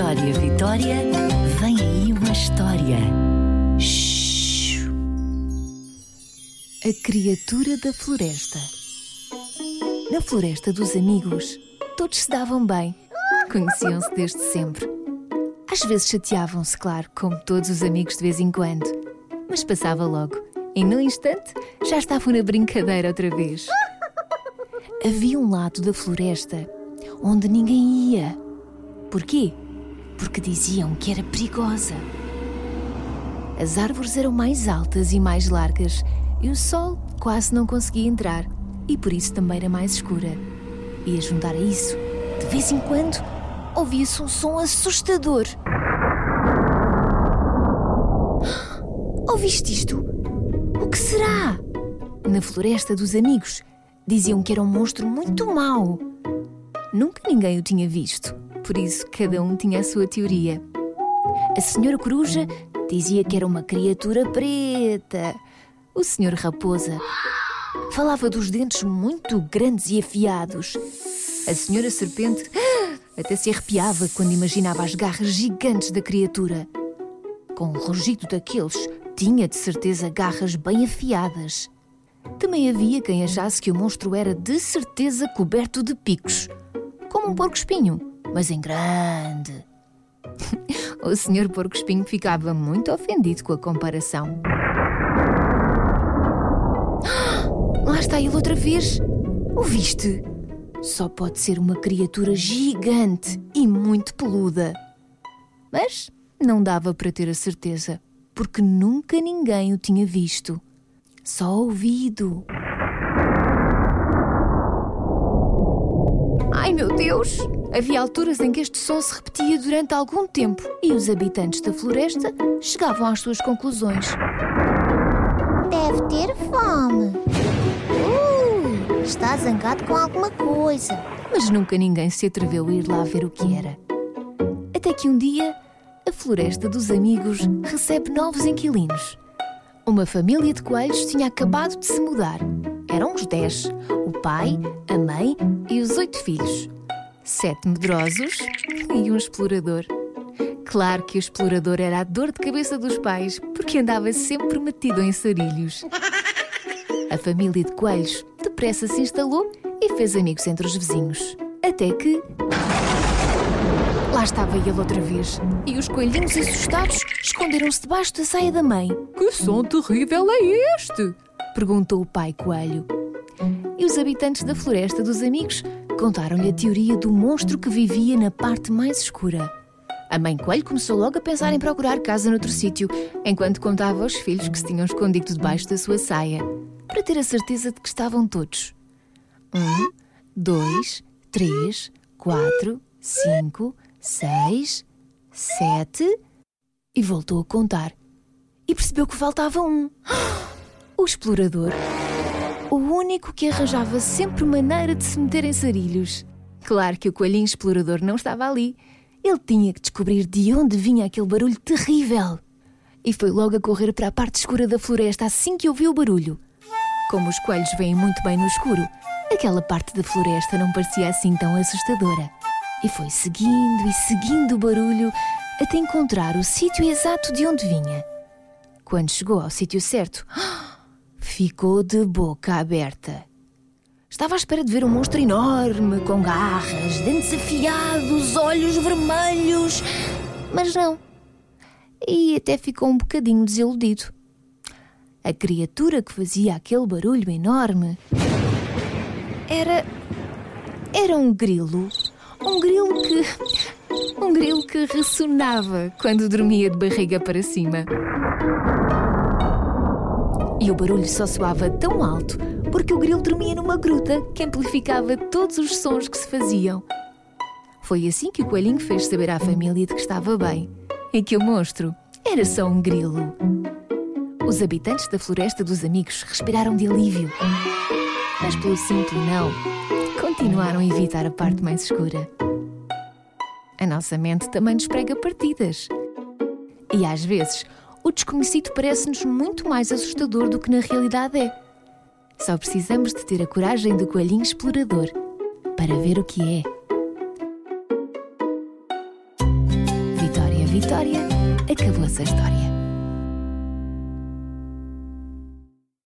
Vitória, Vitória, vem aí uma história. Shhh. A criatura da floresta. Na floresta dos amigos, todos se davam bem. Conheciam-se desde sempre. Às vezes chateavam-se, claro, como todos os amigos de vez em quando. Mas passava logo. E no instante já estavam na brincadeira outra vez. Havia um lado da floresta onde ninguém ia. Porquê? Porque diziam que era perigosa. As árvores eram mais altas e mais largas e o sol quase não conseguia entrar e por isso também era mais escura. E a juntar a isso, de vez em quando, ouvia-se um som assustador. Ouviste isto? O que será? Na floresta dos amigos, diziam que era um monstro muito mau. Nunca ninguém o tinha visto, por isso cada um tinha a sua teoria. A senhora coruja dizia que era uma criatura preta. O senhor raposa falava dos dentes muito grandes e afiados. A senhora serpente até se arrepiava quando imaginava as garras gigantes da criatura. Com um rugido daqueles, tinha de certeza garras bem afiadas. Também havia quem achasse que o monstro era de certeza coberto de picos, como um porco-espinho, mas em grande. o senhor porco-espinho ficava muito ofendido com a comparação. Lá está ele outra vez. Ouviste? Só pode ser uma criatura gigante e muito peluda. Mas não dava para ter a certeza, porque nunca ninguém o tinha visto. Só ouvido. Ai meu Deus! Havia alturas em que este som se repetia durante algum tempo e os habitantes da floresta chegavam às suas conclusões. Deve ter fome. Uh, está zangado com alguma coisa. Mas nunca ninguém se atreveu a ir lá ver o que era. Até que um dia, a floresta dos amigos recebe novos inquilinos. Uma família de coelhos tinha acabado de se mudar. Eram os dez: o pai, a mãe e os oito filhos. Sete medrosos e um explorador. Claro que o explorador era a dor de cabeça dos pais, porque andava sempre metido em sarilhos. A família de coelhos depressa se instalou e fez amigos entre os vizinhos. Até que. Lá estava ele outra vez. E os coelhinhos assustados esconderam-se debaixo da saia da mãe. Que som terrível é este? perguntou o pai coelho. E os habitantes da floresta dos amigos contaram-lhe a teoria do monstro que vivia na parte mais escura. A mãe coelho começou logo a pensar em procurar casa noutro sítio, enquanto contava aos filhos que se tinham escondido debaixo da sua saia, para ter a certeza de que estavam todos. Um, dois, três, quatro, cinco, seis, sete. E voltou a contar. E percebeu que faltava um. O explorador. O único que arranjava sempre maneira de se meter em sarilhos. Claro que o coelhinho explorador não estava ali. Ele tinha que descobrir de onde vinha aquele barulho terrível. E foi logo a correr para a parte escura da floresta assim que ouviu o barulho. Como os coelhos veem muito bem no escuro, aquela parte da floresta não parecia assim tão assustadora. E foi seguindo e seguindo o barulho até encontrar o sítio exato de onde vinha. Quando chegou ao sítio certo, ficou de boca aberta. Estava à espera de ver um monstro enorme, com garras, dentes afiados, olhos vermelhos. Mas não. E até ficou um bocadinho desiludido. A criatura que fazia aquele barulho enorme era. era um grilo. Um grilo que. um grilo que ressonava quando dormia de barriga para cima. E o barulho só soava tão alto porque o grilo dormia numa gruta que amplificava todos os sons que se faziam. Foi assim que o coelhinho fez saber à família de que estava bem e que o monstro era só um grilo. Os habitantes da floresta dos amigos respiraram de alívio, mas pelo simples não, continuaram a evitar a parte mais escura. A nossa mente também nos prega partidas. E às vezes, o desconhecido parece-nos muito mais assustador do que na realidade é. Só precisamos de ter a coragem do coelhinho explorador para ver o que é. Vitória, acabou-se a história.